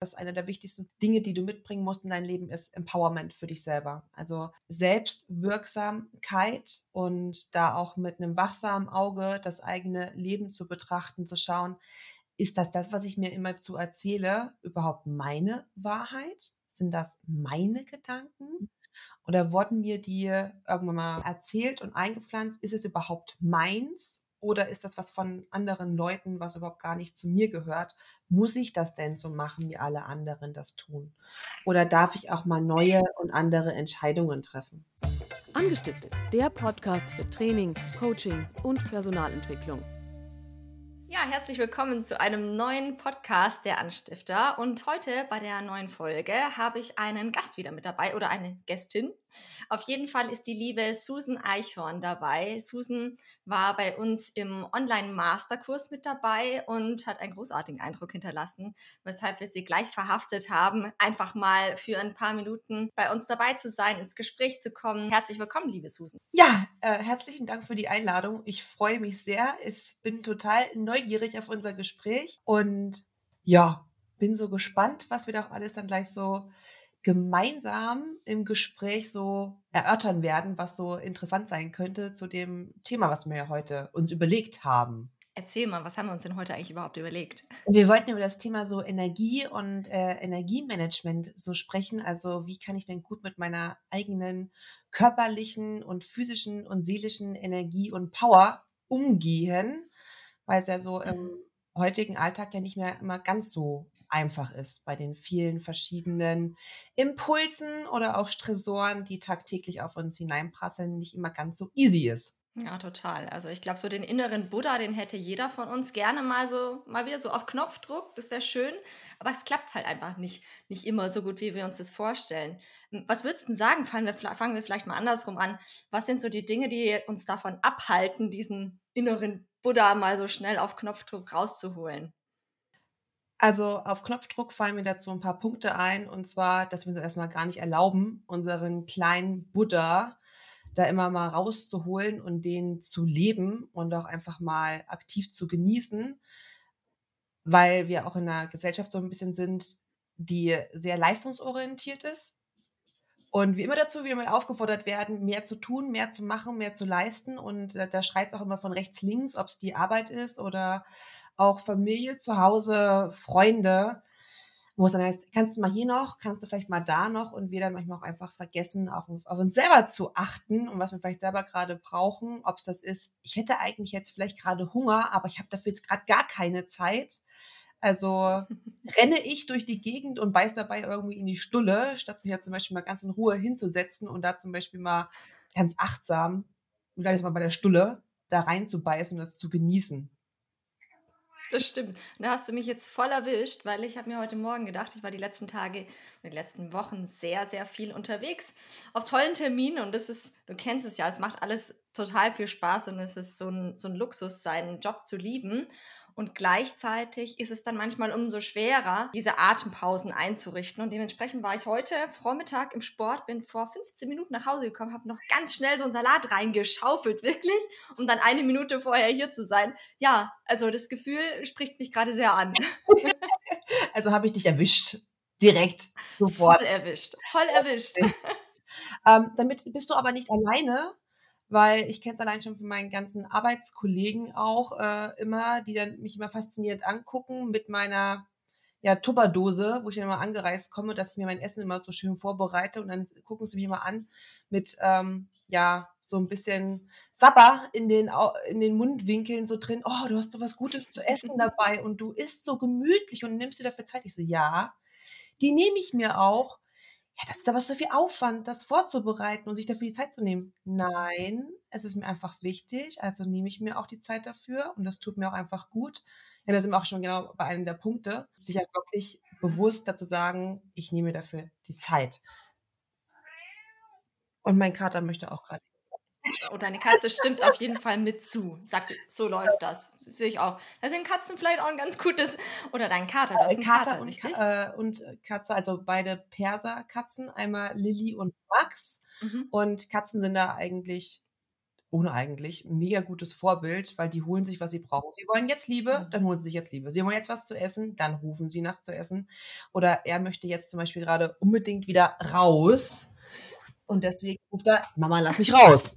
dass eine der wichtigsten Dinge, die du mitbringen musst in dein Leben, ist Empowerment für dich selber. Also Selbstwirksamkeit und da auch mit einem wachsamen Auge das eigene Leben zu betrachten, zu schauen, ist das das, was ich mir immer zu erzähle, überhaupt meine Wahrheit? Sind das meine Gedanken? Oder wurden mir die irgendwann mal erzählt und eingepflanzt? Ist es überhaupt meins? Oder ist das was von anderen Leuten, was überhaupt gar nicht zu mir gehört? Muss ich das denn so machen, wie alle anderen das tun? Oder darf ich auch mal neue und andere Entscheidungen treffen? Angestiftet, der Podcast für Training, Coaching und Personalentwicklung. Ja, herzlich willkommen zu einem neuen Podcast der Anstifter. Und heute bei der neuen Folge habe ich einen Gast wieder mit dabei oder eine Gästin. Auf jeden Fall ist die liebe Susan Eichhorn dabei. Susan war bei uns im Online-Masterkurs mit dabei und hat einen großartigen Eindruck hinterlassen, weshalb wir sie gleich verhaftet haben, einfach mal für ein paar Minuten bei uns dabei zu sein, ins Gespräch zu kommen. Herzlich willkommen, liebe Susan. Ja, äh, herzlichen Dank für die Einladung. Ich freue mich sehr. Ich bin total neugierig auf unser Gespräch und ja, bin so gespannt, was wir doch alles dann gleich so gemeinsam im Gespräch so erörtern werden, was so interessant sein könnte zu dem Thema, was wir ja heute uns überlegt haben. Erzähl mal, was haben wir uns denn heute eigentlich überhaupt überlegt? Wir wollten über das Thema so Energie und äh, Energiemanagement so sprechen. Also wie kann ich denn gut mit meiner eigenen körperlichen und physischen und seelischen Energie und Power umgehen, weil es ja so im mhm. heutigen Alltag ja nicht mehr immer ganz so einfach ist bei den vielen verschiedenen Impulsen oder auch Stressoren, die tagtäglich auf uns hineinprasseln, nicht immer ganz so easy ist. Ja, total. Also ich glaube, so den inneren Buddha, den hätte jeder von uns gerne mal so, mal wieder so auf Knopfdruck. Das wäre schön. Aber es klappt halt einfach nicht, nicht immer so gut, wie wir uns das vorstellen. Hm, was würdest du denn sagen? Fangen wir, fangen wir vielleicht mal andersrum an. Was sind so die Dinge, die uns davon abhalten, diesen inneren Buddha mal so schnell auf Knopfdruck rauszuholen? Also auf Knopfdruck fallen mir dazu ein paar Punkte ein. Und zwar, dass wir uns erstmal gar nicht erlauben, unseren kleinen Buddha da immer mal rauszuholen und den zu leben und auch einfach mal aktiv zu genießen, weil wir auch in einer Gesellschaft so ein bisschen sind, die sehr leistungsorientiert ist. Und wir immer dazu wieder mal aufgefordert werden, mehr zu tun, mehr zu machen, mehr zu leisten. Und äh, da schreit es auch immer von rechts, links, ob es die Arbeit ist oder auch Familie zu Hause, Freunde, wo es dann heißt, kannst du mal hier noch, kannst du vielleicht mal da noch und wir dann manchmal auch einfach vergessen, auch auf uns selber zu achten und was wir vielleicht selber gerade brauchen, ob es das ist, ich hätte eigentlich jetzt vielleicht gerade Hunger, aber ich habe dafür jetzt gerade gar keine Zeit. Also renne ich durch die Gegend und beiß dabei irgendwie in die Stulle, statt mich ja zum Beispiel mal ganz in Ruhe hinzusetzen und da zum Beispiel mal ganz achtsam, ist mal bei der Stulle, da reinzubeißen und das zu genießen. Das stimmt. Und da hast du mich jetzt voll erwischt, weil ich habe mir heute Morgen gedacht, ich war die letzten Tage, die letzten Wochen sehr, sehr viel unterwegs auf tollen Terminen und das ist, du kennst es ja, es macht alles total viel Spaß und es ist so ein, so ein Luxus, seinen Job zu lieben. Und gleichzeitig ist es dann manchmal umso schwerer, diese Atempausen einzurichten. Und dementsprechend war ich heute Vormittag im Sport, bin vor 15 Minuten nach Hause gekommen, habe noch ganz schnell so einen Salat reingeschaufelt, wirklich, um dann eine Minute vorher hier zu sein. Ja, also das Gefühl spricht mich gerade sehr an. also habe ich dich erwischt. Direkt, sofort. Voll erwischt. Voll erwischt. ähm, damit bist du aber nicht alleine, weil ich kenne es allein schon von meinen ganzen Arbeitskollegen auch äh, immer, die dann mich immer fasziniert angucken mit meiner ja, Tupperdose, wo ich dann immer angereist komme, dass ich mir mein Essen immer so schön vorbereite und dann gucken sie mich immer an mit ähm, ja so ein bisschen Sabber in den in den Mundwinkeln so drin. Oh, du hast so was Gutes zu essen dabei und du isst so gemütlich und nimmst dir dafür Zeit. Ich so ja, die nehme ich mir auch ja, das ist aber so viel Aufwand, das vorzubereiten und sich dafür die Zeit zu nehmen. Nein, es ist mir einfach wichtig, also nehme ich mir auch die Zeit dafür und das tut mir auch einfach gut. Ja, da sind wir auch schon genau bei einem der Punkte, sich halt wirklich bewusst dazu sagen, ich nehme dafür die Zeit. Und mein Kater möchte auch gerade und deine Katze stimmt auf jeden Fall mit zu. Sagt, so läuft das. das sehe ich auch. Da sind Katzen vielleicht auch ein ganz gutes. Oder dein Kater. Du hast einen Kater, Kater und, richtig? Äh, und Katze, also beide Perserkatzen. Einmal Lilly und Max. Mhm. Und Katzen sind da eigentlich ohne eigentlich, ein mega gutes Vorbild, weil die holen sich, was sie brauchen. Sie wollen jetzt Liebe, Mhm. dann holen sie sich jetzt Liebe. Sie wollen jetzt was zu essen, dann rufen sie nach zu essen. Oder er möchte jetzt zum Beispiel gerade unbedingt wieder raus. Und deswegen ruft er, Mama, lass mich raus.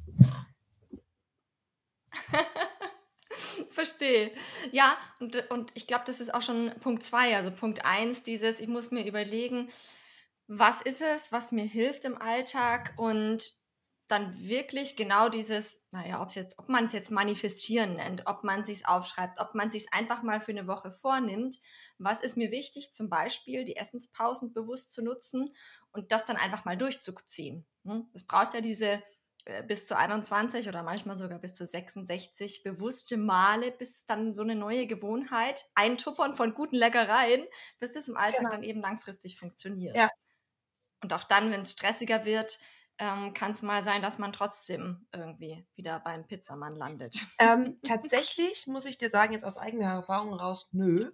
Verstehe. Ja, und, und ich glaube, das ist auch schon Punkt zwei. Also Punkt eins, dieses, ich muss mir überlegen, was ist es, was mir hilft im Alltag und dann wirklich genau dieses, naja, ob's jetzt, ob man es jetzt manifestieren nennt, ob man es aufschreibt, ob man es einfach mal für eine Woche vornimmt. Was ist mir wichtig? Zum Beispiel die Essenspausen bewusst zu nutzen und das dann einfach mal durchzuziehen. Hm? Es braucht ja diese äh, bis zu 21 oder manchmal sogar bis zu 66 bewusste Male, bis dann so eine neue Gewohnheit, eintuppern von guten Leckereien, bis das im Alltag Genau. dann eben langfristig funktioniert. Ja. Und auch dann, wenn es stressiger wird, ähm, kann es mal sein, dass man trotzdem irgendwie wieder beim Pizzamann landet. Ähm, tatsächlich muss ich dir sagen, jetzt aus eigener Erfahrung raus, nö.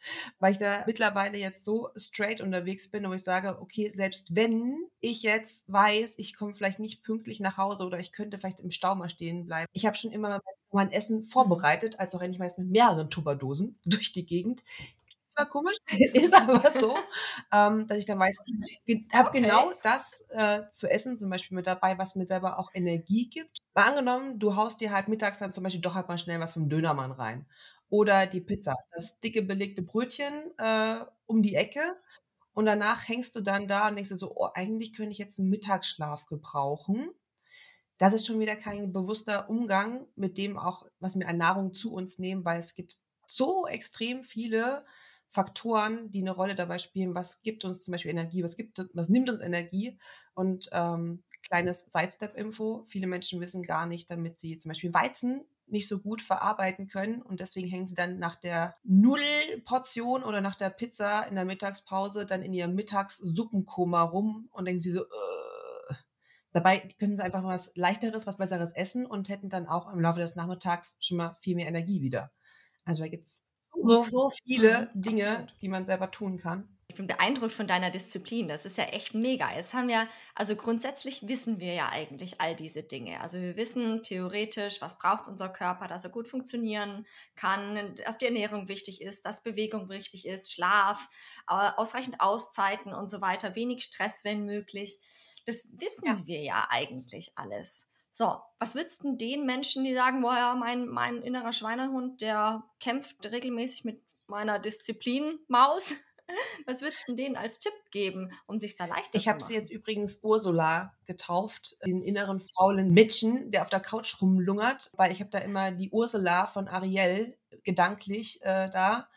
Weil ich da mittlerweile jetzt so straight unterwegs bin, wo ich sage, okay, selbst wenn ich jetzt weiß, ich komme vielleicht nicht pünktlich nach Hause oder ich könnte vielleicht im Stau mal stehen bleiben. Ich habe schon immer mein Essen vorbereitet, also renne ich meist mit mehreren Tupperdosen durch die Gegend. Zwar komisch, ist aber so, ähm, dass ich dann weiß, ich habe Okay. genau das äh, zu essen zum Beispiel mit dabei, was mir selber auch Energie gibt. Mal angenommen, du haust dir halt mittags dann zum Beispiel doch halt mal schnell was vom Dönermann rein. Oder die Pizza, das dicke belegte Brötchen äh, um die Ecke. Und danach hängst du dann da und denkst dir so, oh, eigentlich könnte ich jetzt einen Mittagsschlaf gebrauchen. Das ist schon wieder kein bewusster Umgang mit dem auch, was wir an Nahrung zu uns nehmen, weil es gibt so extrem viele Faktoren, die eine Rolle dabei spielen, was gibt uns zum Beispiel Energie, was gibt, was nimmt uns Energie und ähm, kleines Sidestep-Info. Viele Menschen wissen gar nicht, damit sie zum Beispiel Weizen nicht so gut verarbeiten können und deswegen hängen sie dann nach der Nullportion oder nach der Pizza in der Mittagspause dann in ihrem Mittagssuppenkoma rum und denken sie so, äh. dabei können sie einfach was leichteres, was besseres essen und hätten dann auch im Laufe des Nachmittags schon mal viel mehr Energie wieder. Also da gibt's so, so viele Mhm, Dinge, absolut. die man selber tun kann. Ich bin beeindruckt von deiner Disziplin. Das ist ja echt mega. Jetzt haben wir, also grundsätzlich wissen wir ja eigentlich all diese Dinge. Also wir wissen theoretisch, was braucht unser Körper, dass er gut funktionieren kann, dass die Ernährung wichtig ist, dass Bewegung wichtig ist, Schlaf, äh, ausreichend Auszeiten und so weiter, wenig Stress, wenn möglich. Das wissen Ja. wir ja eigentlich alles. So, was würdest du denn den Menschen, die sagen, boah, ja, mein, mein innerer Schweinehund, der kämpft regelmäßig mit meiner Disziplin-Maus? Was würdest du denen als Tipp geben, um sich da leichter Ich zu habe machen? sie jetzt übrigens Ursula getauft, den inneren faulen Mädchen, der auf der Couch rumlungert, weil ich habe da immer die Ursula von Ariel gedanklich äh, da,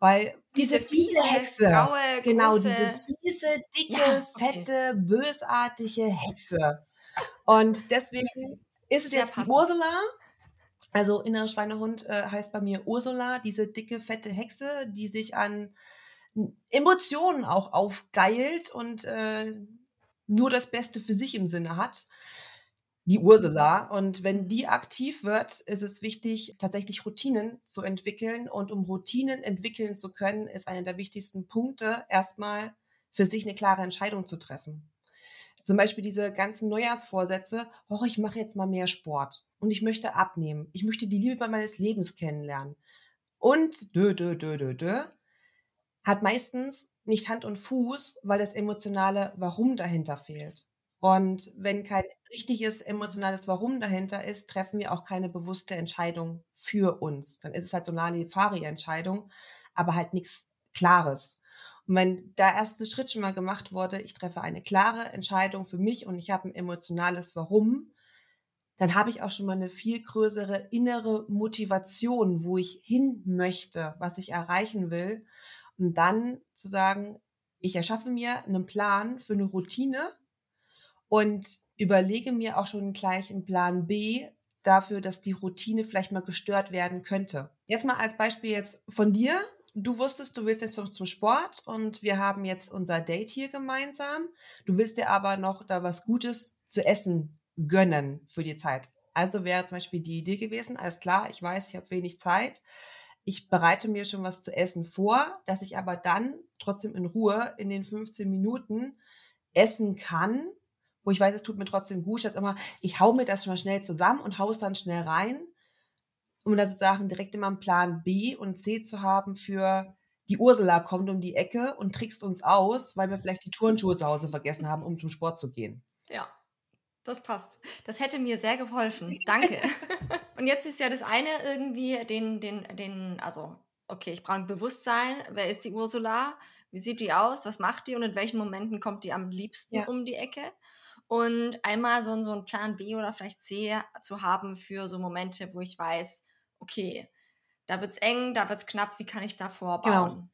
weil diese fiese, Hexe, graue, genau, große, diese fiese, dicke, Ja, okay. fette, bösartige Hexe. Und deswegen ist es Sehr jetzt die passend. Ursula. Also innerer Schweinehund äh, heißt bei mir Ursula, diese dicke, fette Hexe, die sich an Emotionen auch aufgeilt und äh, nur das Beste für sich im Sinne hat. Die Ursula. Und wenn die aktiv wird, ist es wichtig, tatsächlich Routinen zu entwickeln. Und um Routinen entwickeln zu können, ist einer der wichtigsten Punkte, erstmal für sich eine klare Entscheidung zu treffen. Zum Beispiel diese ganzen Neujahrsvorsätze, oh, ich mache jetzt mal mehr Sport und ich möchte abnehmen. Ich möchte die Liebe meines Lebens kennenlernen. Und dö, dö, dö, dö, dö, hat meistens nicht Hand und Fuß, weil das emotionale Warum dahinter fehlt. Und wenn kein richtiges emotionales Warum dahinter ist, treffen wir auch keine bewusste Entscheidung für uns. Dann ist es halt so eine Larifari-Entscheidung, aber halt nichts Klares. Und wenn der erste Schritt schon mal gemacht wurde, ich treffe eine klare Entscheidung für mich und ich habe ein emotionales Warum, dann habe ich auch schon mal eine viel größere innere Motivation, wo ich hin möchte, was ich erreichen will. Und dann zu sagen, ich erschaffe mir einen Plan für eine Routine und überlege mir auch schon gleich einen Plan B dafür, dass die Routine vielleicht mal gestört werden könnte. Jetzt mal als Beispiel jetzt von dir. Du wusstest, du willst jetzt zum Sport und wir haben jetzt unser Date hier gemeinsam. Du willst dir aber noch da was Gutes zu essen gönnen für die Zeit. Also wäre zum Beispiel die Idee gewesen, alles klar, ich weiß, ich habe wenig Zeit. Ich bereite mir schon was zu essen vor, dass ich aber dann trotzdem in Ruhe in den 15 Minuten essen kann wo ich weiß, es tut mir trotzdem gut, dass immer, ich hau mir das schon mal schnell zusammen und hau es dann schnell rein, um da sozusagen direkt immer einen Plan B und C zu haben für die Ursula kommt um die Ecke und trickst uns aus, weil wir vielleicht die Turnschuhe zu Hause vergessen haben, um zum Sport zu gehen. Ja, das passt. Das hätte mir sehr geholfen. Danke. und jetzt ist ja das eine irgendwie den, den, den, also, okay, ich brauche ein Bewusstsein. Wer ist die Ursula? Wie sieht die aus? Was macht die? Und in welchen Momenten kommt die am liebsten ja. um die Ecke? Und einmal so, so einen Plan B oder vielleicht C zu haben für so Momente, wo ich weiß, okay, da wird es eng, da wird es knapp, wie kann ich da vorbauen? Genau.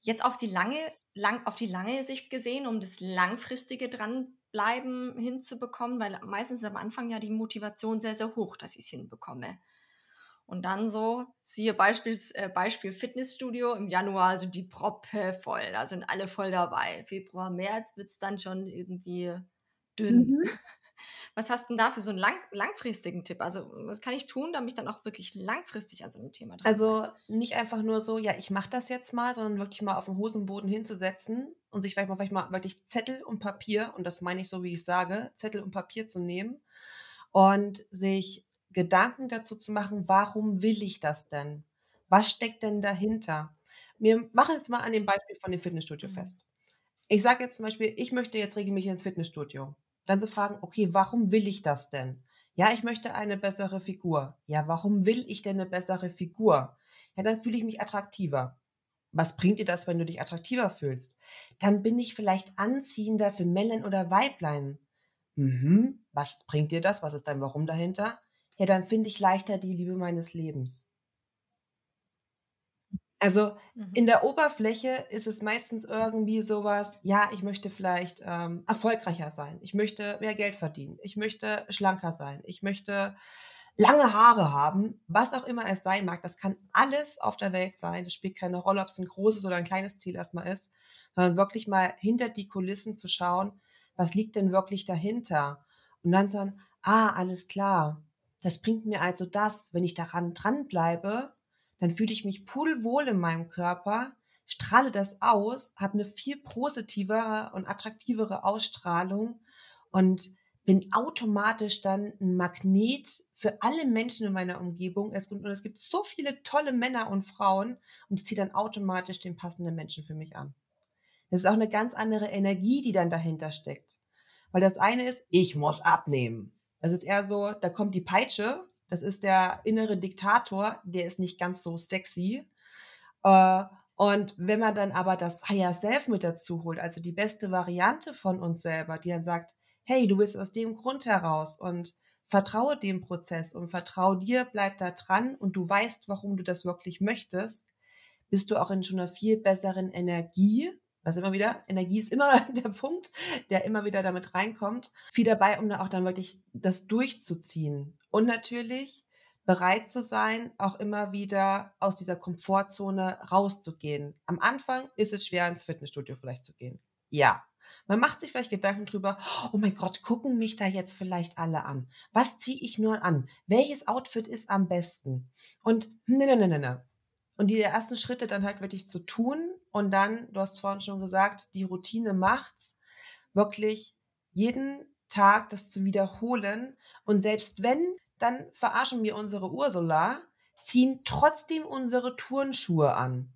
Jetzt auf die lange, lang, auf die lange Sicht gesehen, um das langfristige dranbleiben hinzubekommen, weil meistens ist am Anfang ja die Motivation sehr, sehr hoch, dass ich es hinbekomme. Und dann so, siehe Beispiel, äh, Beispiel Fitnessstudio, im Januar sind die Proppe voll, da sind alle voll dabei. Februar, März wird es dann schon irgendwie dünn. Mhm. Was hast du denn da für so einen lang, langfristigen Tipp? Also, was kann ich tun, damit ich dann auch wirklich langfristig an so einem Thema dran Also, nicht einfach nur so, ja, ich mache das jetzt mal, sondern wirklich mal auf dem Hosenboden hinzusetzen und sich vielleicht mal, vielleicht mal wirklich Zettel und Papier, und das meine ich so, wie ich sage, Zettel und Papier zu nehmen und sich Gedanken dazu zu machen, warum will ich das denn? Was steckt denn dahinter? Wir machen jetzt mal an dem Beispiel von dem Fitnessstudio mhm. fest. Ich sage jetzt zum Beispiel, ich möchte jetzt regelmäßig ins Fitnessstudio. Dann zu fragen, okay, warum will ich das denn? Ja, ich möchte eine bessere Figur. Ja, warum will ich denn eine bessere Figur? Ja, dann fühle ich mich attraktiver. Was bringt dir das, wenn du dich attraktiver fühlst? Dann bin ich vielleicht anziehender für Männlein oder Weiblein. Mhm. Was bringt dir das? Was ist dein Warum dahinter? Ja, dann finde ich leichter die Liebe meines Lebens. Also mhm. in der Oberfläche ist es meistens irgendwie sowas, ja, ich möchte vielleicht ähm, erfolgreicher sein, ich möchte mehr Geld verdienen, ich möchte schlanker sein, ich möchte lange Haare haben, was auch immer es sein mag. Das kann alles auf der Welt sein. Das spielt keine Rolle, ob es ein großes oder ein kleines Ziel erstmal ist, sondern wirklich mal hinter die Kulissen zu schauen, was liegt denn wirklich dahinter? Und dann sagen, ah, alles klar. Das bringt mir also das, wenn ich daran dranbleibe, dann fühle ich mich pudelwohl in meinem Körper, strahle das aus, habe eine viel positivere und attraktivere Ausstrahlung und bin automatisch dann ein Magnet für alle Menschen in meiner Umgebung. Es, und es gibt so viele tolle Männer und Frauen und ich ziehe dann automatisch den passenden Menschen für mich an. Das ist auch eine ganz andere Energie, die dann dahinter steckt. Weil das eine ist, ich muss abnehmen. Das ist eher so, da kommt die Peitsche das ist der innere Diktator, der ist nicht ganz so sexy. Äh, und wenn man dann aber das Higher Self mit dazu holt, also die beste Variante von uns selber, die dann sagt, hey, du bist aus dem Grund heraus und vertraue dem Prozess und vertraue dir, bleib da dran und du weißt, warum du das wirklich möchtest, bist du auch in schon einer viel besseren Energie. Also immer wieder, Energie ist immer der Punkt, der immer wieder damit reinkommt. Viel dabei, um da auch dann wirklich das durchzuziehen. Und natürlich bereit zu sein, auch immer wieder aus dieser Komfortzone rauszugehen. Am Anfang ist es schwer, ins Fitnessstudio vielleicht zu gehen. Ja. Man macht sich vielleicht Gedanken drüber, oh mein Gott, gucken mich da jetzt vielleicht alle an. Was ziehe ich nur an? Welches Outfit ist am besten? Und ne, ne, ne, ne, ne. Und die ersten Schritte dann halt wirklich zu tun und dann, du hast vorhin schon gesagt, die Routine macht's, wirklich jeden Tag das zu wiederholen. Und selbst wenn dann verarschen wir unsere Ursula, ziehen trotzdem unsere Turnschuhe an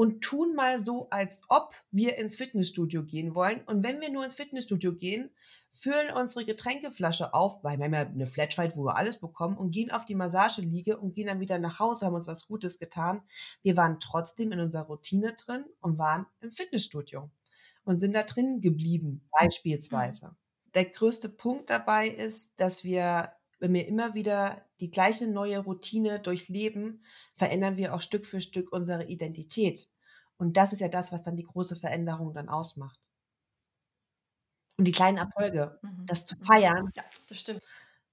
und tun mal so, als ob wir ins Fitnessstudio gehen wollen. Und wenn wir nur ins Fitnessstudio gehen, füllen unsere Getränkeflasche auf, weil wir haben ja eine Flatschweit, wo wir alles bekommen und gehen auf die Massageliege und gehen dann wieder nach Hause, haben uns was Gutes getan. Wir waren trotzdem in unserer Routine drin und waren im Fitnessstudio und sind da drin geblieben, beispielsweise. Der größte Punkt dabei ist, dass wir wenn wir immer wieder die gleiche neue Routine durchleben, verändern wir auch Stück für Stück unsere Identität. Und das ist ja das, was dann die große Veränderung dann ausmacht. Und die kleinen Erfolge, mhm. das zu feiern. Ja, das stimmt.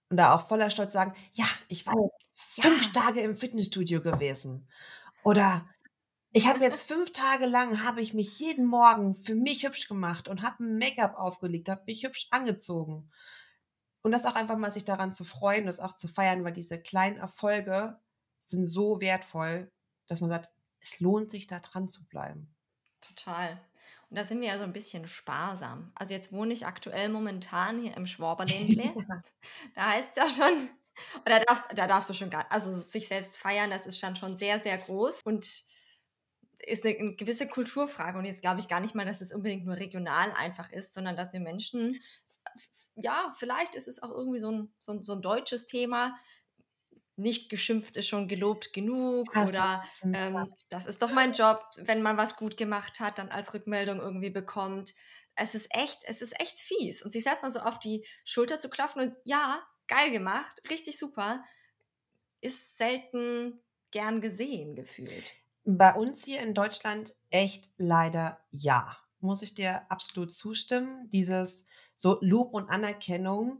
Und da auch voller Stolz sagen, ja, ich war ja. fünf Tage im Fitnessstudio gewesen. Oder ich habe jetzt fünf Tage lang, habe ich mich jeden Morgen für mich hübsch gemacht und habe ein Make-up aufgelegt, habe mich hübsch angezogen. Und das auch einfach mal sich daran zu freuen, das auch zu feiern, weil diese kleinen Erfolge sind so wertvoll, dass man sagt, es lohnt sich da dran zu bleiben. Total. Und da sind wir ja so ein bisschen sparsam. Also jetzt wohne ich aktuell momentan hier im Schwaberländle. da heißt es ja schon, da darfst, da darfst du schon gar, also sich selbst feiern, das ist dann schon sehr, sehr groß und ist eine, eine gewisse Kulturfrage. Und jetzt glaube ich gar nicht mal, dass es unbedingt nur regional einfach ist, sondern dass wir Menschen, ja, vielleicht ist es auch irgendwie so ein, so ein, so ein deutsches Thema, nicht geschimpft ist schon gelobt genug also, oder ähm, das ist doch mein Job, wenn man was gut gemacht hat, dann als Rückmeldung irgendwie bekommt. Es ist echt, es ist echt fies. Und sich selbst mal so auf die Schulter zu klopfen und ja, geil gemacht, richtig super, ist selten gern gesehen gefühlt. Bei uns hier in Deutschland echt leider ja. Muss ich dir absolut zustimmen. Dieses so Lob und Anerkennung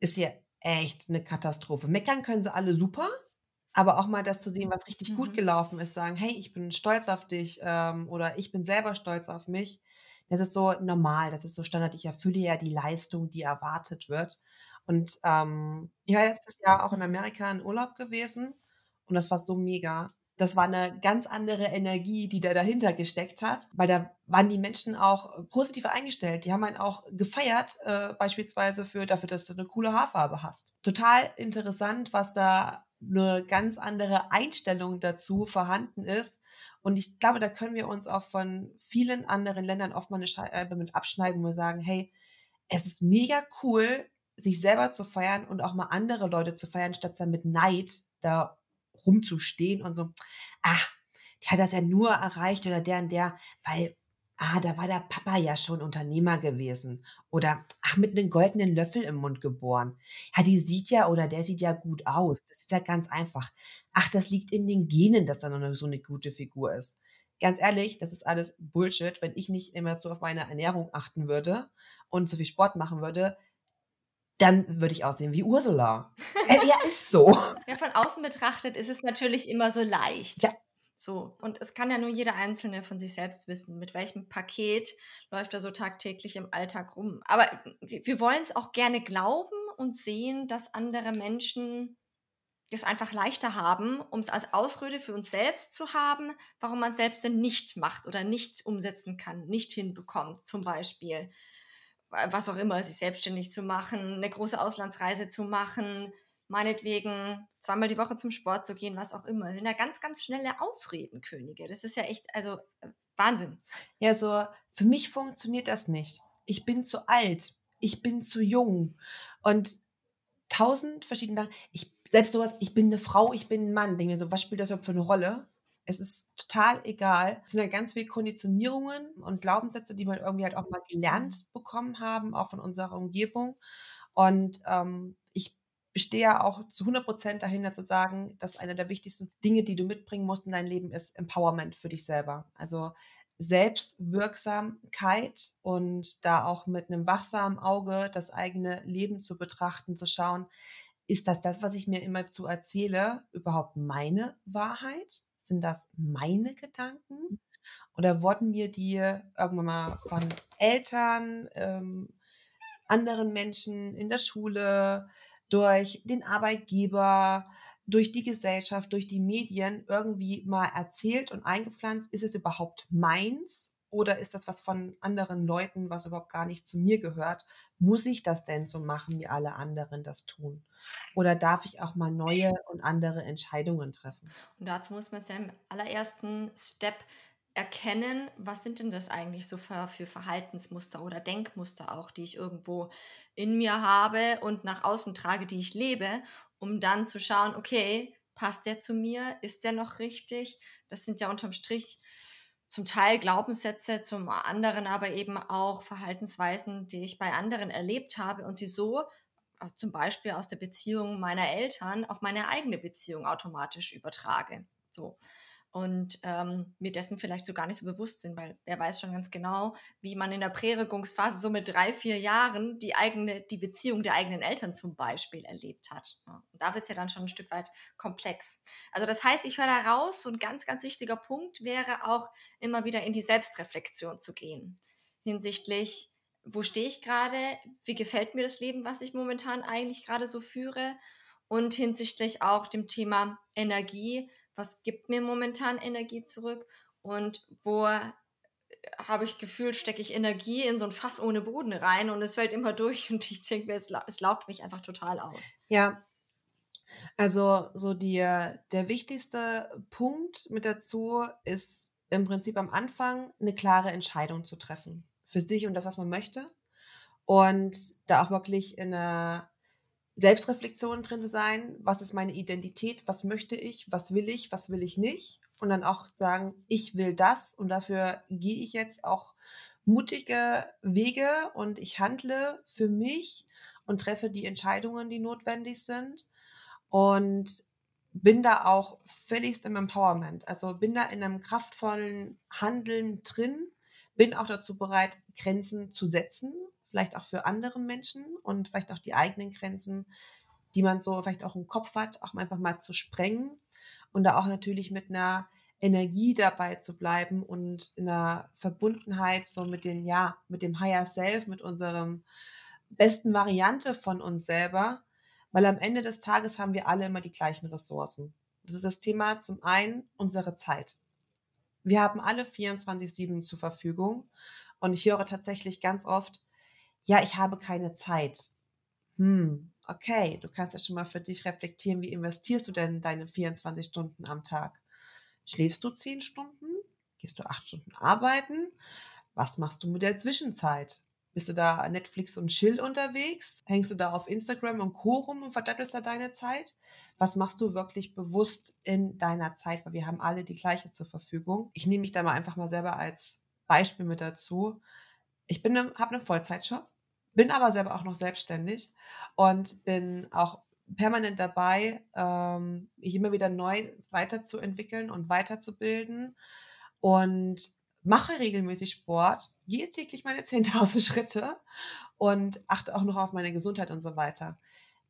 ist ja echt eine Katastrophe. Meckern können sie alle super, aber auch mal das zu sehen, was richtig mhm. gut gelaufen ist, sagen, hey, ich bin stolz auf dich ähm, oder ich bin selber stolz auf mich. Das ist so normal, das ist so Standard. Ich erfülle ja die Leistung, die erwartet wird. Und ähm, ich war letztes Jahr auch in Amerika in Urlaub gewesen und das war so mega. Das war eine ganz andere Energie, die da dahinter gesteckt hat, weil da waren die Menschen auch positiv eingestellt. Die haben einen auch gefeiert, äh, beispielsweise für dafür, dass du eine coole Haarfarbe hast. Total interessant, was da eine ganz andere Einstellung dazu vorhanden ist. Und ich glaube, da können wir uns auch von vielen anderen Ländern oft mal eine Scheibe mit abschneiden, wir sagen, hey, es ist mega cool, sich selber zu feiern und auch mal andere Leute zu feiern, statt dann mit Neid da rumzustehen und so, ach, die hat das ja nur erreicht oder der und der, weil, ah, da war der Papa ja schon Unternehmer gewesen. Oder, ach, mit einem goldenen Löffel im Mund geboren. Ja, die sieht ja oder der sieht ja gut aus. Das ist ja ganz einfach. Ach, das liegt in den Genen, dass da noch so eine gute Figur ist. Ganz ehrlich, das ist alles Bullshit. Wenn ich nicht immer so auf meine Ernährung achten würde und so viel Sport machen würde, dann würde ich aussehen wie Ursula. äh, ja, ist so. Ja, von außen betrachtet ist es natürlich immer so leicht. Ja. So. Und es kann ja nur jeder Einzelne von sich selbst wissen, mit welchem Paket läuft er so tagtäglich im Alltag rum. Aber wir, wir wollen es auch gerne glauben und sehen, dass andere Menschen das einfach leichter haben, um es als Ausrede für uns selbst zu haben, warum man es selbst denn nicht macht oder nicht umsetzen kann, nicht hinbekommt, zum Beispiel was auch immer, sich selbstständig zu machen, eine große Auslandsreise zu machen, meinetwegen zweimal die Woche zum Sport zu gehen, was auch immer. Das sind ja ganz, ganz schnelle Ausredenkönige. Das ist ja echt, also Wahnsinn. Ja, so, für mich funktioniert das nicht. Ich bin zu alt. Ich bin zu jung. Und tausend verschiedene, ich, selbst sowas, ich bin eine Frau, ich bin ein Mann. Denke mir so, was spielt das überhaupt für eine Rolle? Es ist total egal. Es sind ja ganz viele Konditionierungen und Glaubenssätze, die man irgendwie halt auch mal gelernt mhm. bekommen haben, auch von unserer Umgebung. Und ähm, ich stehe ja auch zu 100 Prozent dahinter zu sagen, dass eine der wichtigsten Dinge, die du mitbringen musst in dein Leben, ist Empowerment für dich selber. Also Selbstwirksamkeit und da auch mit einem wachsamen Auge das eigene Leben zu betrachten, zu schauen, ist das das, was ich mir immer zu erzähle, überhaupt meine Wahrheit? Sind das meine Gedanken? Oder wurden mir die irgendwann mal von Eltern, ähm, anderen Menschen in der Schule, durch den Arbeitgeber, durch die Gesellschaft, durch die Medien irgendwie mal erzählt und eingepflanzt? Ist es überhaupt meins? Oder ist das was von anderen Leuten, was überhaupt gar nicht zu mir gehört? Muss ich das denn so machen, wie alle anderen das tun? Oder darf ich auch mal neue und andere Entscheidungen treffen? Und dazu muss man ja im allerersten Step erkennen, was sind denn das eigentlich so für, für Verhaltensmuster oder Denkmuster auch, die ich irgendwo in mir habe und nach außen trage, die ich lebe, um dann zu schauen, okay, passt der zu mir? Ist der noch richtig? Das sind ja unterm Strich zum Teil Glaubenssätze, zum anderen aber eben auch Verhaltensweisen, die ich bei anderen erlebt habe und sie so äh, zum Beispiel aus der Beziehung meiner Eltern auf meine eigene Beziehung automatisch übertrage. So und ähm, mir dessen vielleicht so gar nicht so bewusst sind, weil wer weiß schon ganz genau, wie man in der Präregungsphase so mit drei, vier Jahren die eigene, die Beziehung der eigenen Eltern zum Beispiel erlebt hat. Ja, da wird es ja dann schon ein Stück weit komplex. Also das heißt, ich höre da raus, so ein ganz, ganz wichtiger Punkt wäre auch immer wieder in die Selbstreflexion zu gehen hinsichtlich, wo stehe ich gerade, wie gefällt mir das Leben, was ich momentan eigentlich gerade so führe und hinsichtlich auch dem Thema Energie, was gibt mir momentan Energie zurück und wo habe ich gefühlt, stecke ich Energie in so ein Fass ohne Boden rein und es fällt immer durch und ich denke mir, es, es laugt mich einfach total aus. Ja, also so die, der wichtigste Punkt mit dazu ist im Prinzip am Anfang eine klare Entscheidung zu treffen für sich und das, was man möchte. Und da auch wirklich in einer Selbstreflexion drin zu sein, was ist meine Identität, was möchte ich, was will ich, was will ich nicht. Und dann auch sagen, ich will das. Und dafür gehe ich jetzt auch mutige Wege und ich handle für mich und treffe die Entscheidungen, die notwendig sind. Und bin da auch völligst im Empowerment. Also bin da in einem kraftvollen Handeln drin, bin auch dazu bereit, Grenzen zu setzen, vielleicht auch für andere Menschen und vielleicht auch die eigenen Grenzen, die man so vielleicht auch im Kopf hat, auch einfach mal zu sprengen und da auch natürlich mit einer Energie dabei zu bleiben und in einer Verbundenheit so mit den, ja, mit dem Higher Self, mit unserem besten Variante von uns selber, weil am Ende des Tages haben wir alle immer die gleichen Ressourcen. Das ist das Thema zum einen unsere Zeit. Wir haben alle 24-7 zur Verfügung und ich höre tatsächlich ganz oft, ja, ich habe keine Zeit. Hm, okay, du kannst ja schon mal für dich reflektieren, wie investierst du denn deine 24 Stunden am Tag? Schläfst du 10 Stunden? Gehst du 8 Stunden arbeiten? Was machst du mit der Zwischenzeit? Bist du da Netflix und Chill unterwegs? Hängst du da auf Instagram und Co. rum und verdattelst da deine Zeit? Was machst du wirklich bewusst in deiner Zeit? Weil wir haben alle die gleiche zur Verfügung. Ich nehme mich da mal einfach mal selber als Beispiel mit dazu. Ich bin, ne, habe einen Vollzeitjob, bin aber selber auch noch selbstständig und bin auch permanent dabei, ähm, mich immer wieder neu weiterzuentwickeln und weiterzubilden und mache regelmäßig Sport, gehe täglich meine 10.000 Schritte und achte auch noch auf meine Gesundheit und so weiter.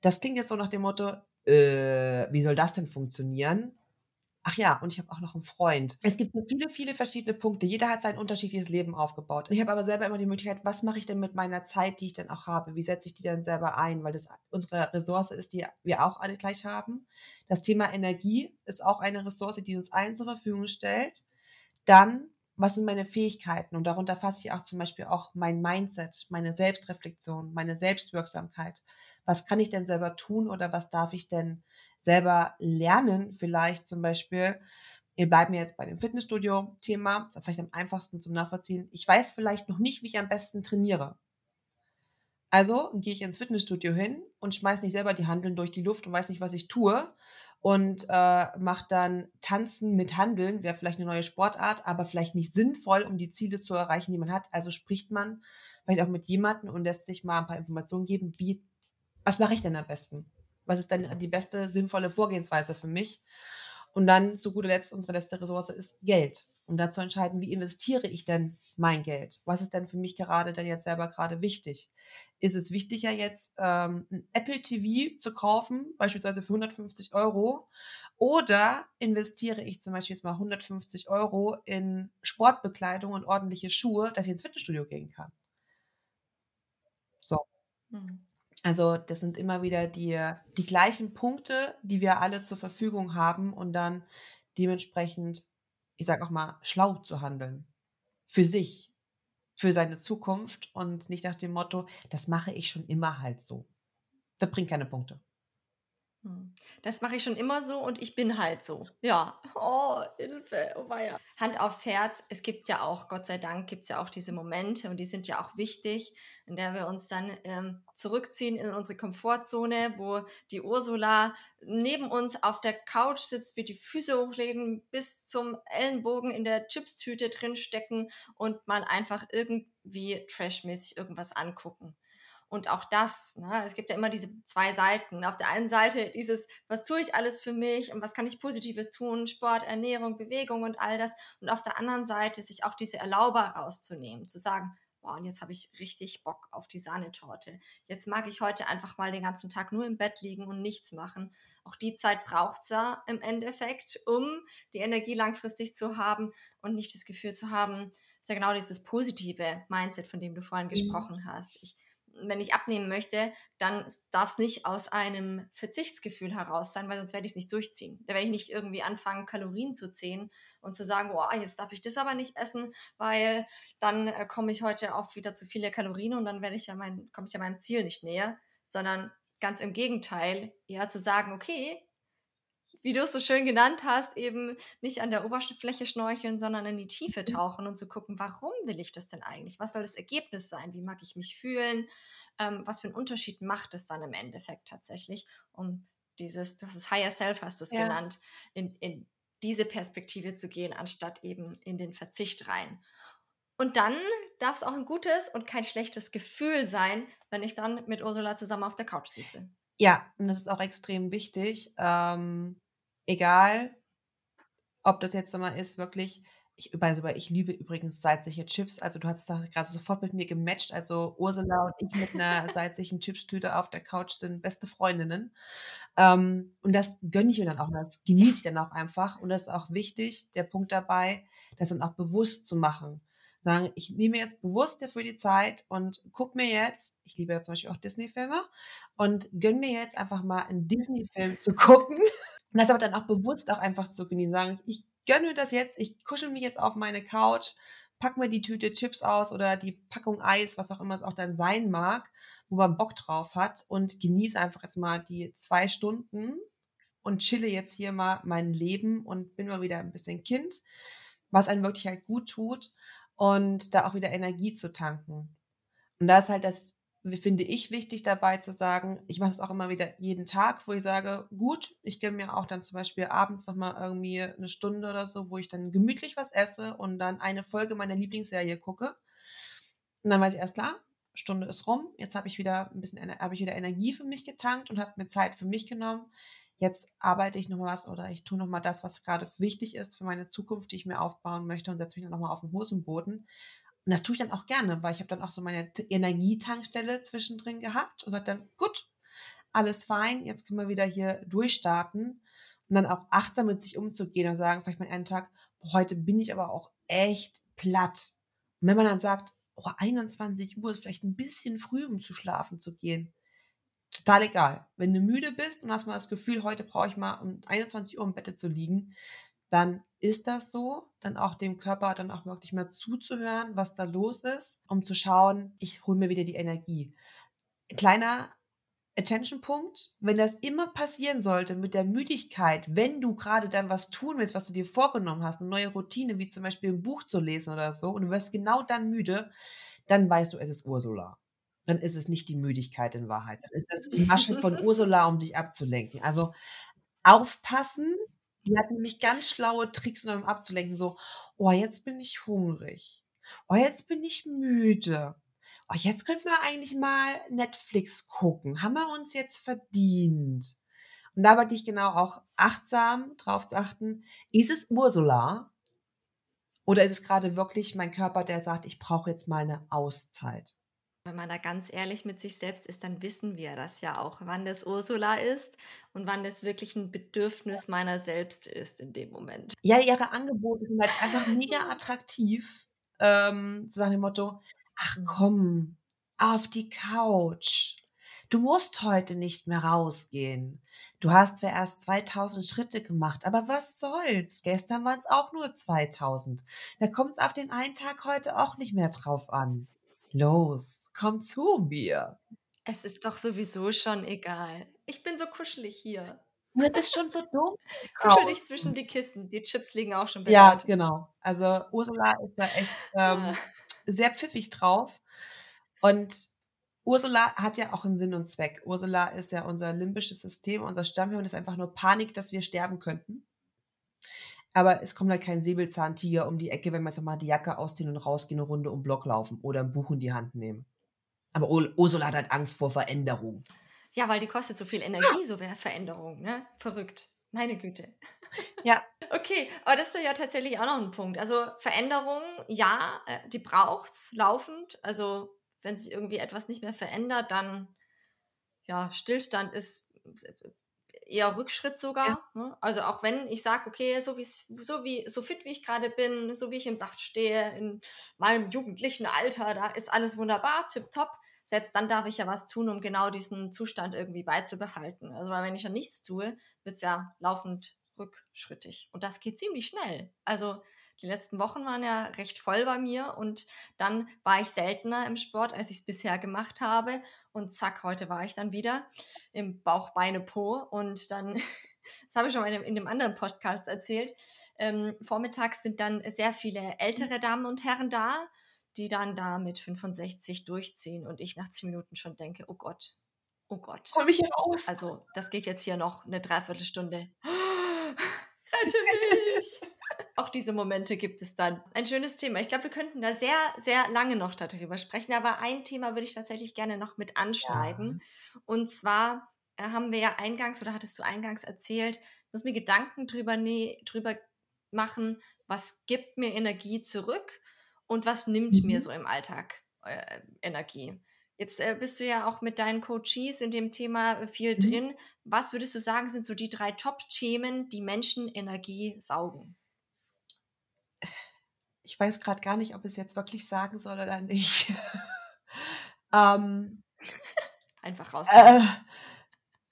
Das klingt jetzt so nach dem Motto, äh, wie soll das denn funktionieren? Ach ja, und ich habe auch noch einen Freund. Es gibt viele, viele verschiedene Punkte. Jeder hat sein unterschiedliches Leben aufgebaut. Ich habe aber selber immer die Möglichkeit, was mache ich denn mit meiner Zeit, die ich dann auch habe? Wie setze ich die dann selber ein? Weil das unsere Ressource ist, die wir auch alle gleich haben. Das Thema Energie ist auch eine Ressource, die uns allen zur Verfügung stellt. Dann was sind meine Fähigkeiten? Und darunter fasse ich auch zum Beispiel auch mein Mindset, meine Selbstreflexion, meine Selbstwirksamkeit. Was kann ich denn selber tun oder was darf ich denn selber lernen? Vielleicht zum Beispiel, wir bleiben jetzt bei dem Fitnessstudio-Thema, ist vielleicht am einfachsten zum Nachvollziehen. Ich weiß vielleicht noch nicht, wie ich am besten trainiere. Also gehe ich ins Fitnessstudio hin und schmeiße nicht selber die Handeln durch die Luft und weiß nicht, was ich tue, und äh, macht dann Tanzen mit Handeln, wäre vielleicht eine neue Sportart, aber vielleicht nicht sinnvoll, um die Ziele zu erreichen, die man hat. Also spricht man vielleicht auch mit jemandem und lässt sich mal ein paar Informationen geben, wie, was mache ich denn am besten? Was ist denn die beste, sinnvolle Vorgehensweise für mich? Und dann zu guter Letzt, unsere letzte Ressource ist Geld um da zu entscheiden, wie investiere ich denn mein Geld? Was ist denn für mich gerade denn jetzt selber gerade wichtig? Ist es wichtiger jetzt ähm, ein Apple TV zu kaufen, beispielsweise für 150 Euro, oder investiere ich zum Beispiel jetzt mal 150 Euro in Sportbekleidung und ordentliche Schuhe, dass ich ins Fitnessstudio gehen kann? So. Mhm. Also das sind immer wieder die, die gleichen Punkte, die wir alle zur Verfügung haben und dann dementsprechend ich sage auch mal, schlau zu handeln. Für sich, für seine Zukunft und nicht nach dem Motto, das mache ich schon immer halt so. Das bringt keine Punkte. Hm. Das mache ich schon immer so und ich bin halt so. Ja. Oh, Hilfe, oh weia. Hand aufs Herz, es gibt ja auch, Gott sei Dank, gibt es ja auch diese Momente und die sind ja auch wichtig, in der wir uns dann ähm, zurückziehen in unsere Komfortzone, wo die Ursula neben uns auf der Couch sitzt, wir die Füße hochlegen, bis zum Ellenbogen in der Chipstüte drinstecken und mal einfach irgendwie trashmäßig irgendwas angucken. Und auch das, ne, es gibt ja immer diese zwei Seiten. Auf der einen Seite dieses, was tue ich alles für mich und was kann ich Positives tun, Sport, Ernährung, Bewegung und all das. Und auf der anderen Seite sich auch diese Erlauber rauszunehmen, zu sagen, boah, und jetzt habe ich richtig Bock auf die Sahnetorte. Jetzt mag ich heute einfach mal den ganzen Tag nur im Bett liegen und nichts machen. Auch die Zeit braucht es ja im Endeffekt, um die Energie langfristig zu haben und nicht das Gefühl zu haben, ist ja genau dieses positive Mindset, von dem du vorhin mhm. gesprochen hast. Ich wenn ich abnehmen möchte, dann darf es nicht aus einem Verzichtsgefühl heraus sein, weil sonst werde ich es nicht durchziehen. Da werde ich nicht irgendwie anfangen, Kalorien zu zählen und zu sagen, boah, jetzt darf ich das aber nicht essen, weil dann äh, komme ich heute auf wieder zu viele Kalorien und dann werde ich ja mein, komme ich ja meinem Ziel nicht näher, sondern ganz im Gegenteil, eher zu sagen, okay, wie du es so schön genannt hast, eben nicht an der Oberfläche schnorcheln, sondern in die Tiefe mhm. tauchen und zu gucken, warum will ich das denn eigentlich? Was soll das Ergebnis sein? Wie mag ich mich fühlen? Ähm, was für einen Unterschied macht es dann im Endeffekt tatsächlich, um dieses, du hast es Higher Self, hast du es ja. genannt, in, in diese Perspektive zu gehen, anstatt eben in den Verzicht rein. Und dann darf es auch ein gutes und kein schlechtes Gefühl sein, wenn ich dann mit Ursula zusammen auf der Couch sitze. Ja, und das ist auch extrem wichtig. Ähm, egal, ob das jetzt mal ist, wirklich, ich, also, ich liebe übrigens salzige Chips. Also du hast da gerade sofort mit mir gematcht. Also Ursula und ich mit einer salzigen Chipstüte auf der Couch sind beste Freundinnen. Ähm, und das gönne ich mir dann auch, das genieße ich dann auch einfach. Und das ist auch wichtig, der Punkt dabei, das dann auch bewusst zu machen. Sagen, ich nehme jetzt bewusst dafür die Zeit und guck mir jetzt, ich liebe ja zum Beispiel auch Disney-Filme, und gönne mir jetzt einfach mal einen Disney-Film zu gucken. Und das aber dann auch bewusst auch einfach zu genießen. Sagen, ich gönne mir das jetzt, ich kuschel mich jetzt auf meine Couch, pack mir die Tüte Chips aus oder die Packung Eis, was auch immer es auch dann sein mag, wo man Bock drauf hat und genieße einfach jetzt mal die zwei Stunden und chille jetzt hier mal mein Leben und bin mal wieder ein bisschen Kind, was einem wirklich halt gut tut und da auch wieder Energie zu tanken. Und da ist halt das finde ich wichtig dabei zu sagen, ich mache es auch immer wieder jeden Tag, wo ich sage, gut, ich gebe mir auch dann zum Beispiel abends nochmal irgendwie eine Stunde oder so, wo ich dann gemütlich was esse und dann eine Folge meiner Lieblingsserie gucke. Und dann weiß ich erst klar, Stunde ist rum, jetzt habe ich wieder ein bisschen, habe ich wieder Energie für mich getankt und habe mir Zeit für mich genommen. Jetzt arbeite ich nochmal was oder ich tue nochmal das, was gerade wichtig ist für meine Zukunft, die ich mir aufbauen möchte und setze mich dann nochmal auf den Hosenboden. Und das tue ich dann auch gerne, weil ich habe dann auch so meine Energietankstelle zwischendrin gehabt und sage dann, gut, alles fein, jetzt können wir wieder hier durchstarten und dann auch achtsam mit sich umzugehen und sagen, vielleicht mal einen Tag, heute bin ich aber auch echt platt. Und wenn man dann sagt, oh, 21 Uhr ist vielleicht ein bisschen früh, um zu schlafen zu gehen, total egal. Wenn du müde bist und hast mal das Gefühl, heute brauche ich mal um 21 Uhr im Bett zu liegen, dann ist das so, dann auch dem Körper dann auch wirklich mal zuzuhören, was da los ist, um zu schauen, ich hole mir wieder die Energie. Kleiner Attention-Punkt, wenn das immer passieren sollte mit der Müdigkeit, wenn du gerade dann was tun willst, was du dir vorgenommen hast, eine neue Routine, wie zum Beispiel ein Buch zu lesen oder so, und du wirst genau dann müde, dann weißt du, es ist Ursula. Dann ist es nicht die Müdigkeit in Wahrheit. Dann ist das die Masche von Ursula, um dich abzulenken. Also aufpassen, die hat nämlich ganz schlaue Tricks, um abzulenken. So, oh, jetzt bin ich hungrig. Oh, jetzt bin ich müde. Oh, jetzt könnten wir eigentlich mal Netflix gucken. Haben wir uns jetzt verdient? Und da wollte ich genau auch achtsam drauf zu achten. Ist es Ursula? Oder ist es gerade wirklich mein Körper, der sagt, ich brauche jetzt mal eine Auszeit? Wenn man da ganz ehrlich mit sich selbst ist, dann wissen wir das ja auch, wann das Ursula ist und wann das wirklich ein Bedürfnis meiner selbst ist in dem Moment. Ja, ihre Angebote sind halt einfach mega attraktiv. Ähm, so nach dem Motto, ach komm, auf die Couch. Du musst heute nicht mehr rausgehen. Du hast zwar erst 2000 Schritte gemacht, aber was soll's? Gestern waren es auch nur 2000. Da kommt es auf den einen Tag heute auch nicht mehr drauf an. Los, komm zu mir. Es ist doch sowieso schon egal. Ich bin so kuschelig hier. Es ist schon so dumm. Kuschel dich zwischen die Kissen. Die Chips liegen auch schon bereit. Ja, genau. Also Ursula ist da echt ähm, sehr pfiffig drauf. Und Ursula hat ja auch einen Sinn und Zweck. Ursula ist ja unser limbisches System, unser Stammhirn ist einfach nur Panik, dass wir sterben könnten. Aber es kommt halt kein Säbelzahntiger um die Ecke, wenn wir jetzt mal die Jacke ausziehen und rausgehen, eine Runde um Block laufen oder ein Buch in die Hand nehmen. Aber Ursula hat halt Angst vor Veränderung. Ja, weil die kostet so viel Energie, so wäre Veränderung, ne? Verrückt. Meine Güte. Ja. okay, aber das ist ja tatsächlich auch noch ein Punkt. Also Veränderung, ja, äh, die braucht's laufend. Also wenn sich irgendwie etwas nicht mehr verändert, dann ja, Stillstand ist eher Rückschritt sogar. Ja. Ne? Also auch wenn ich sage, okay, so, so, wie, so fit wie ich gerade bin, so wie ich im Saft stehe, in meinem jugendlichen Alter, da ist alles wunderbar, tipptopp. Selbst dann darf ich ja was tun, um genau diesen Zustand irgendwie beizubehalten. Also weil wenn ich ja nichts tue, wird es ja laufend rückschrittig. Und das geht ziemlich schnell. Also die letzten Wochen waren ja recht voll bei mir und dann war ich seltener im Sport, als ich es bisher gemacht habe. Und zack, heute war ich dann wieder im Bauch, Beine, Po. Und dann, das habe ich schon mal in, dem anderen Podcast erzählt, ähm, vormittags sind dann sehr viele ältere Damen und Herren da, die dann da mit 65 durchziehen und ich nach zehn Minuten schon denke, oh Gott, oh Gott. Hol mich raus. Also das geht jetzt hier noch eine Dreiviertelstunde. Rette mich! Auch diese Momente gibt es dann. Ein schönes Thema. Ich glaube, wir könnten da sehr, sehr lange noch darüber sprechen. Aber ein Thema würde ich tatsächlich gerne noch mit anschneiden. Ja. Und zwar äh, haben wir ja eingangs, oder hattest du eingangs erzählt, ich muss mir Gedanken drüber, nee, drüber machen, was gibt mir Energie zurück und was nimmt mhm. mir so im Alltag äh, Energie. Jetzt äh, bist du ja auch mit deinen Coaches in dem Thema äh, viel mhm. drin. Was würdest du sagen, sind so die drei Top-Themen, die Menschen Energie saugen? Ich weiß gerade gar nicht, ob ich es jetzt wirklich sagen soll oder nicht. ähm, Einfach raus. Äh,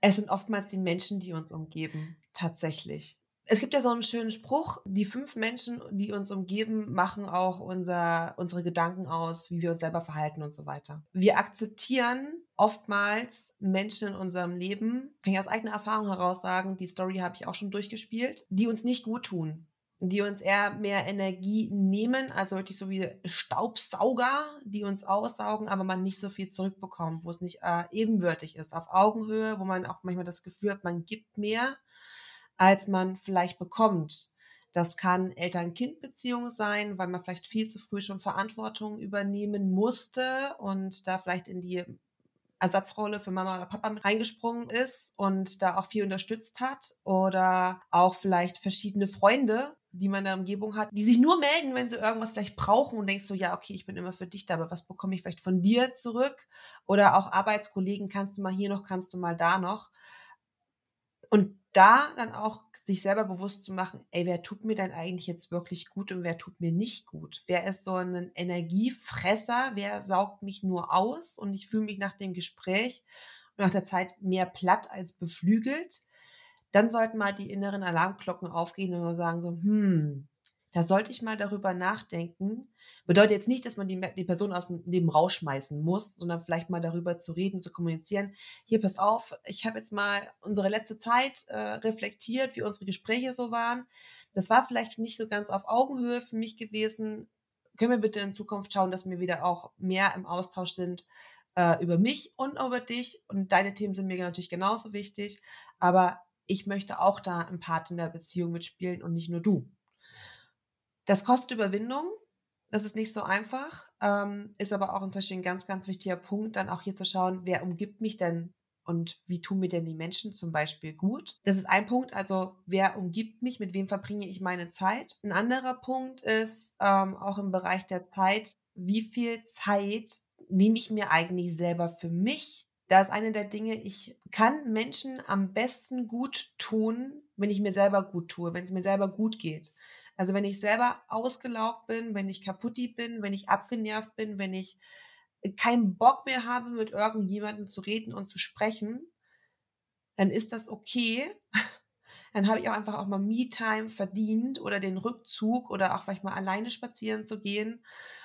es sind oftmals die Menschen, die uns umgeben, tatsächlich. Es gibt ja so einen schönen Spruch, die fünf Menschen, die uns umgeben, machen auch unser, unsere Gedanken aus, wie wir uns selber verhalten und so weiter. Wir akzeptieren oftmals Menschen in unserem Leben, kann ich aus eigener Erfahrung heraus sagen, die Story habe ich auch schon durchgespielt, die uns nicht gut tun, die uns eher mehr Energie nehmen, also wirklich so wie Staubsauger, die uns aussaugen, aber man nicht so viel zurückbekommt, wo es nicht äh, ebenwürdig ist, auf Augenhöhe, wo man auch manchmal das Gefühl hat, man gibt mehr als man vielleicht bekommt. Das kann Eltern-Kind-Beziehung sein, weil man vielleicht viel zu früh schon Verantwortung übernehmen musste und da vielleicht in die Ersatzrolle für Mama oder Papa reingesprungen ist und da auch viel unterstützt hat. Oder auch vielleicht verschiedene Freunde, die man in der Umgebung hat, die sich nur melden, wenn sie irgendwas vielleicht brauchen und denkst so, ja, okay, ich bin immer für dich da, aber was bekomme ich vielleicht von dir zurück? Oder auch Arbeitskollegen, kannst du mal hier noch, kannst du mal da noch. Und da dann auch sich selber bewusst zu machen, ey, wer tut mir denn eigentlich jetzt wirklich gut und wer tut mir nicht gut? Wer ist so ein Energiefresser? Wer saugt mich nur aus und ich fühle mich nach dem Gespräch und nach der Zeit mehr platt als beflügelt? Dann sollten mal die inneren Alarmglocken aufgehen und sagen so, hm, da sollte ich mal darüber nachdenken. Bedeutet jetzt nicht, dass man die, die Person aus dem Leben rausschmeißen muss, sondern vielleicht mal darüber zu reden, zu kommunizieren. Hier, pass auf, ich habe jetzt mal unsere letzte Zeit äh, reflektiert, wie unsere Gespräche so waren. Das war vielleicht nicht so ganz auf Augenhöhe für mich gewesen. Können wir bitte in Zukunft schauen, dass wir wieder auch mehr im Austausch sind äh, über mich und über dich. Und deine Themen sind mir natürlich genauso wichtig. Aber ich möchte auch da im Part in der Beziehung mitspielen und nicht nur du. Das kostet Überwindung. Das ist nicht so einfach, ähm, ist aber auch inzwischen ein ganz, ganz wichtiger Punkt, dann auch hier zu schauen, wer umgibt mich denn und wie tun mir denn die Menschen zum Beispiel gut. Das ist ein Punkt, also wer umgibt mich, mit wem verbringe ich meine Zeit. Ein anderer Punkt ist ähm, auch im Bereich der Zeit, wie viel Zeit nehme ich mir eigentlich selber für mich. Da ist eine der Dinge, ich kann Menschen am besten gut tun, wenn ich mir selber gut tue, wenn es mir selber gut geht. Also wenn ich selber ausgelaugt bin, wenn ich kaputti bin, wenn ich abgenervt bin, wenn ich keinen Bock mehr habe, mit irgendjemandem zu reden und zu sprechen, dann ist das okay. Dann habe ich auch einfach auch mal Me-Time verdient oder den Rückzug oder auch vielleicht mal alleine spazieren zu gehen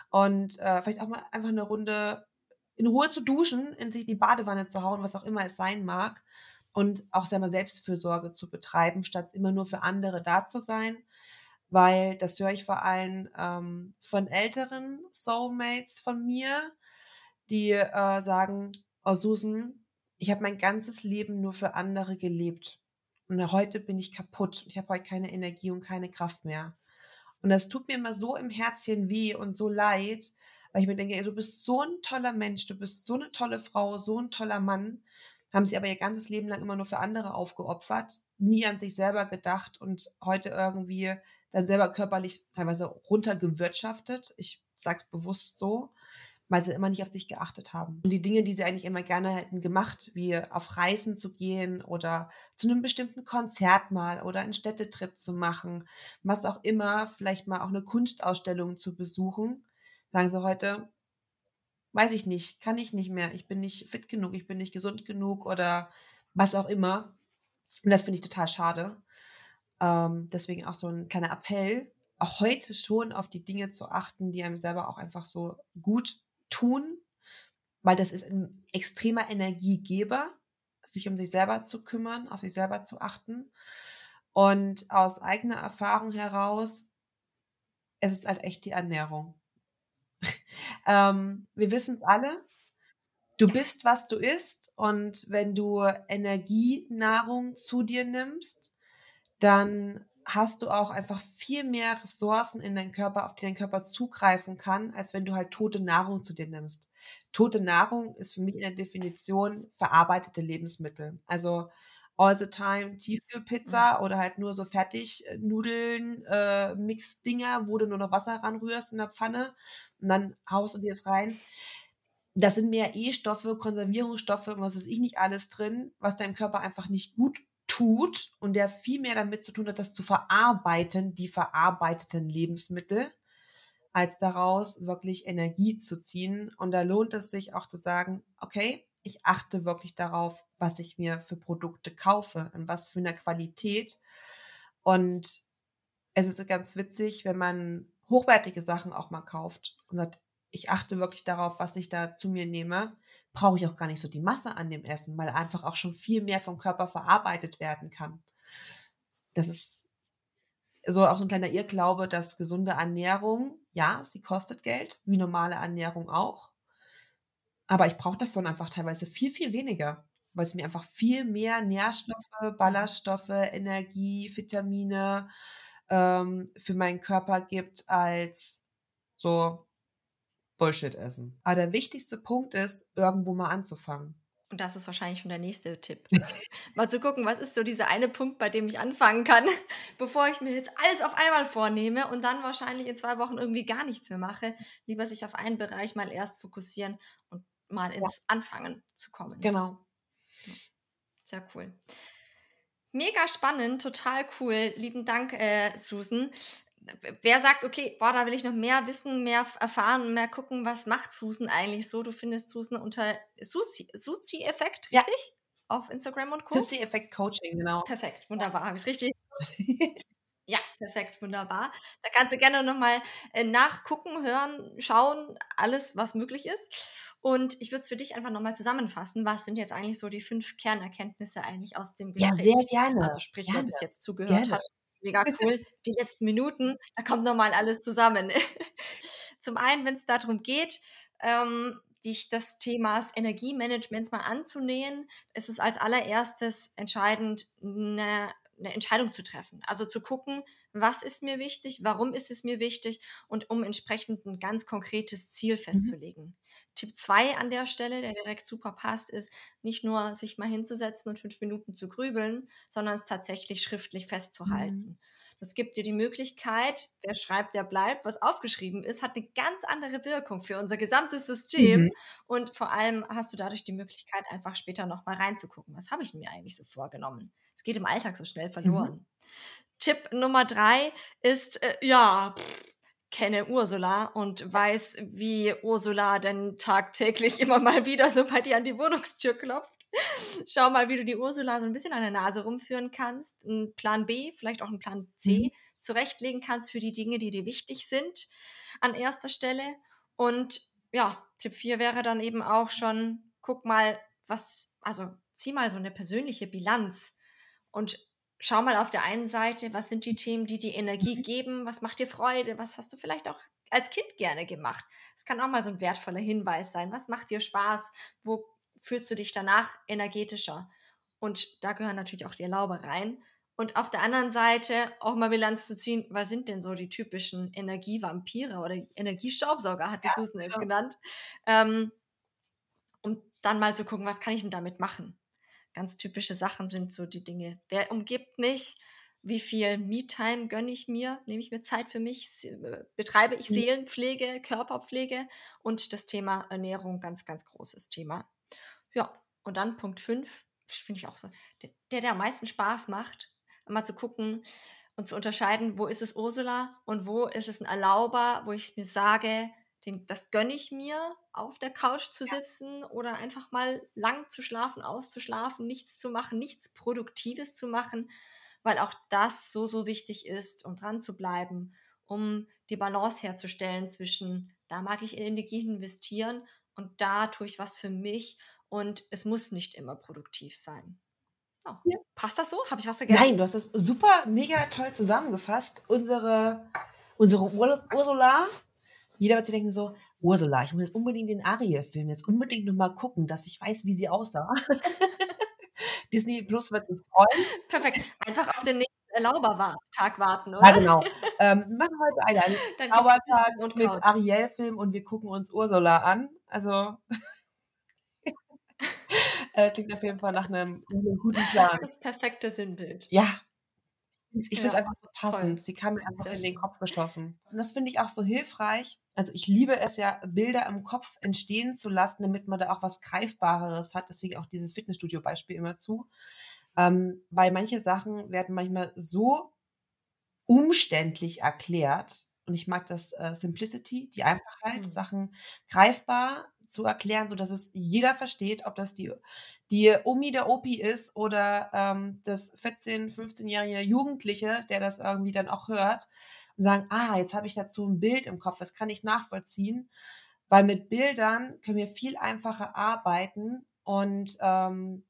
und äh, vielleicht auch mal einfach eine Runde in Ruhe zu duschen, in sich die Badewanne zu hauen, was auch immer es sein mag und auch selber Selbstfürsorge zu betreiben, statt immer nur für andere da zu sein weil das höre ich vor allem ähm, von älteren Soulmates von mir, die äh, sagen, oh Susan, ich habe mein ganzes Leben nur für andere gelebt und heute bin ich kaputt. Ich habe heute keine Energie und keine Kraft mehr. Und das tut mir immer so im Herzchen weh und so leid, weil ich mir denke, ey, du bist so ein toller Mensch, du bist so eine tolle Frau, so ein toller Mann, haben sie aber ihr ganzes Leben lang immer nur für andere aufgeopfert, nie an sich selber gedacht und heute irgendwie dann selber körperlich teilweise runtergewirtschaftet. Ich sage es bewusst so. weil sie immer nicht auf sich geachtet haben. Und die Dinge, die sie eigentlich immer gerne hätten gemacht, wie auf Reisen zu gehen oder zu einem bestimmten Konzert mal oder einen Städtetrip zu machen, was auch immer, vielleicht mal auch eine Kunstausstellung zu besuchen, sagen sie heute, weiß ich nicht, kann ich nicht mehr, ich bin nicht fit genug, ich bin nicht gesund genug oder was auch immer. Und das finde ich total schade. Ähm, deswegen auch so ein kleiner Appell, auch heute schon auf die Dinge zu achten, die einem selber auch einfach so gut tun, weil das ist ein extremer Energiegeber, sich um sich selber zu kümmern, auf sich selber zu achten. Und aus eigener Erfahrung heraus, es ist halt echt die Ernährung. ähm, wir wissen es alle. Du bist, was du isst. Und wenn du Energienahrung zu dir nimmst, dann hast du auch einfach viel mehr Ressourcen in deinem Körper, auf die dein Körper zugreifen kann, als wenn du halt tote Nahrung zu dir nimmst. Tote Nahrung ist für mich in der Definition verarbeitete Lebensmittel. Also all the time Tiefkühlpizza mhm. oder halt nur so Fertignudeln, äh, Mixdinger, wo du nur noch Wasser ranrührst in der Pfanne und dann haust du dir das rein. Das sind mehr E-Stoffe, Konservierungsstoffe und was weiß ich nicht alles drin, was deinem Körper einfach nicht gut tut und der viel mehr damit zu tun hat, das zu verarbeiten, die verarbeiteten Lebensmittel, als daraus wirklich Energie zu ziehen. Und da lohnt es sich auch zu sagen, okay, ich achte wirklich darauf, was ich mir für Produkte kaufe und was für eine Qualität. Und es ist ganz witzig, wenn man hochwertige Sachen auch mal kauft und sagt, ich achte wirklich darauf, was ich da zu mir nehme, brauche ich auch gar nicht so die Masse an dem Essen, weil einfach auch schon viel mehr vom Körper verarbeitet werden kann. Das ist so auch so ein kleiner Irrglaube, dass gesunde Ernährung, ja, sie kostet Geld, wie normale Ernährung auch. Aber ich brauche davon einfach teilweise viel, viel weniger, weil es mir einfach viel mehr Nährstoffe, Ballaststoffe, Energie, Vitamine ähm, für meinen Körper gibt als so Bullshit essen. Aber der wichtigste Punkt ist, irgendwo mal anzufangen. Und das ist wahrscheinlich schon der nächste Tipp. mal zu gucken, was ist so dieser eine Punkt, bei dem ich anfangen kann, bevor ich mir jetzt alles auf einmal vornehme und dann wahrscheinlich in zwei Wochen irgendwie gar nichts mehr mache. Lieber sich auf einen Bereich mal erst fokussieren und mal ins ja. Anfangen zu kommen. Genau. Sehr cool. Mega spannend, total cool. Lieben Dank, äh, Susan wer sagt, okay, boah, da will ich noch mehr wissen, mehr erfahren, mehr gucken, was macht Susan eigentlich so? Du findest Susan unter Suzi-Effekt, richtig? Ja. Auf Instagram und Co. Suzi-Effekt Coaching, genau. Perfekt, wunderbar, habe ich es richtig? ja, perfekt, wunderbar. Da kannst du gerne nochmal äh, nachgucken, hören, schauen, alles, was möglich ist. Und ich würde es für dich einfach nochmal zusammenfassen. Was sind jetzt eigentlich so die fünf Kernerkenntnisse eigentlich aus dem Gespräch? Ja, sehr gerne. Also sprich, gerne. wer bis jetzt zugehört gerne. hat mega cool. Die letzten Minuten, da kommt nochmal alles zusammen. Zum einen, wenn es darum geht, ähm, dich des Themas Energiemanagements mal anzunähern, ist es als allererstes entscheidend, eine, eine Entscheidung zu treffen. Also zu gucken, was ist mir wichtig, warum ist es mir wichtig und um entsprechend ein ganz konkretes Ziel mhm. festzulegen. Mhm. Tipp 2 an der Stelle, der direkt super passt, ist nicht nur sich mal hinzusetzen und fünf Minuten zu grübeln, sondern es tatsächlich schriftlich festzuhalten. Mhm. Das gibt dir die Möglichkeit, wer schreibt, der bleibt, was aufgeschrieben ist, hat eine ganz andere Wirkung für unser gesamtes System. Mhm. Und vor allem hast du dadurch die Möglichkeit, einfach später nochmal reinzugucken. Was habe ich mir eigentlich so vorgenommen? Es geht im Alltag so schnell mhm. verloren. Mhm. Tipp Nummer drei ist, äh, ja, pff, kenne Ursula und weiß, wie Ursula denn tagtäglich immer mal wieder so bei dir an die Wohnungstür klopft. Schau mal, wie du die Ursula so ein bisschen an der Nase rumführen kannst. Ein Plan B, vielleicht auch ein Plan C mhm. zurechtlegen kannst für die Dinge, die dir wichtig sind an erster Stelle. Und ja, Tipp 4 wäre dann eben auch schon, guck mal, was, also zieh mal so eine persönliche Bilanz und schau mal auf der einen Seite, was sind die Themen, die dir Energie mhm. geben, was macht dir Freude, was hast du vielleicht auch als Kind gerne gemacht. Es kann auch mal so ein wertvoller Hinweis sein. Was macht dir Spaß? Wo fühlst du dich danach energetischer? Und da gehören natürlich auch die Erlaube rein. Und auf der anderen Seite auch mal Bilanz zu ziehen, was sind denn so die typischen Energievampire oder Energiestaubsauger, hat die ja, Susan es ja. genannt. Ähm, und dann mal zu gucken, was kann ich denn damit machen? ganz typische Sachen sind so die Dinge. Wer umgibt mich? wie viel Me-Time gönne ich mir, nehme ich mir Zeit für mich, betreibe ich mhm. Seelenpflege, Körperpflege und das Thema Ernährung, ganz, ganz großes Thema. Ja, und dann Punkt 5, finde ich auch so, der, der am meisten Spaß macht, mal zu gucken und zu unterscheiden, wo ist es Ursula und wo ist es ein Erlauber, wo ich mir sage, den, das gönne ich mir, auf der Couch zu sitzen ja. oder einfach mal lang zu schlafen, auszuschlafen, nichts zu machen, nichts Produktives zu machen, weil auch das so, so wichtig ist, um dran zu bleiben, um die Balance herzustellen zwischen, da mag ich Energie investieren und da tue ich was für mich und es muss nicht immer produktiv sein. Oh. Ja. Passt das so? Habe ich was vergessen? Nein, du hast das super, mega toll zusammengefasst. Unsere, unsere Ursula, jeder wird sich denken so, Ursula, ich muss jetzt unbedingt den Ariel-Film jetzt unbedingt nochmal gucken, dass ich weiß, wie sie aussah. Disney Plus wird sich freuen. Perfekt. Einfach auf den nächsten Erlaubertag warten, oder? Ja, genau. Ähm, wir machen heute einen Erlaubertag mit Ariel-Film und wir gucken uns Ursula an. Also äh, klingt auf jeden Fall nach einem, einem guten Plan. Das perfekte Sinnbild. Ja. Ich finde es einfach so passend. Toll. Sie kam mir einfach Sehr in den Kopf geschossen. Und das finde ich auch so hilfreich. Also ich liebe es ja, Bilder im Kopf entstehen zu lassen, damit man da auch was Greifbareres hat. Deswegen auch dieses Fitnessstudio-Beispiel immer zu. Ähm, weil manche Sachen werden manchmal so umständlich erklärt. Und ich mag das äh, Simplicity, die Einfachheit, mhm. Sachen greifbar zu erklären, so dass es jeder versteht, ob das die, die Omi der Opi ist oder ähm, das 14-, 15-jährige Jugendliche, der das irgendwie dann auch hört und sagen, ah, jetzt habe ich dazu ein Bild im Kopf, das kann ich nachvollziehen. Weil mit Bildern können wir viel einfacher arbeiten und ähm,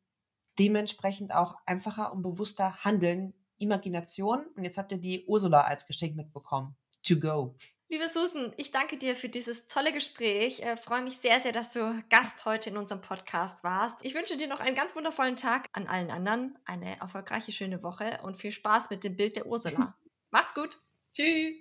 dementsprechend auch einfacher und bewusster handeln. Imagination. Und jetzt habt ihr die Ursula als Geschenk mitbekommen. To go. Liebe Susan, ich danke dir für dieses tolle Gespräch. Ich äh, freue mich sehr, sehr, dass du Gast heute in unserem Podcast warst. Ich wünsche dir noch einen ganz wundervollen Tag. An allen anderen eine erfolgreiche, schöne Woche und viel Spaß mit dem Bild der Ursula. Macht's gut. Tschüss.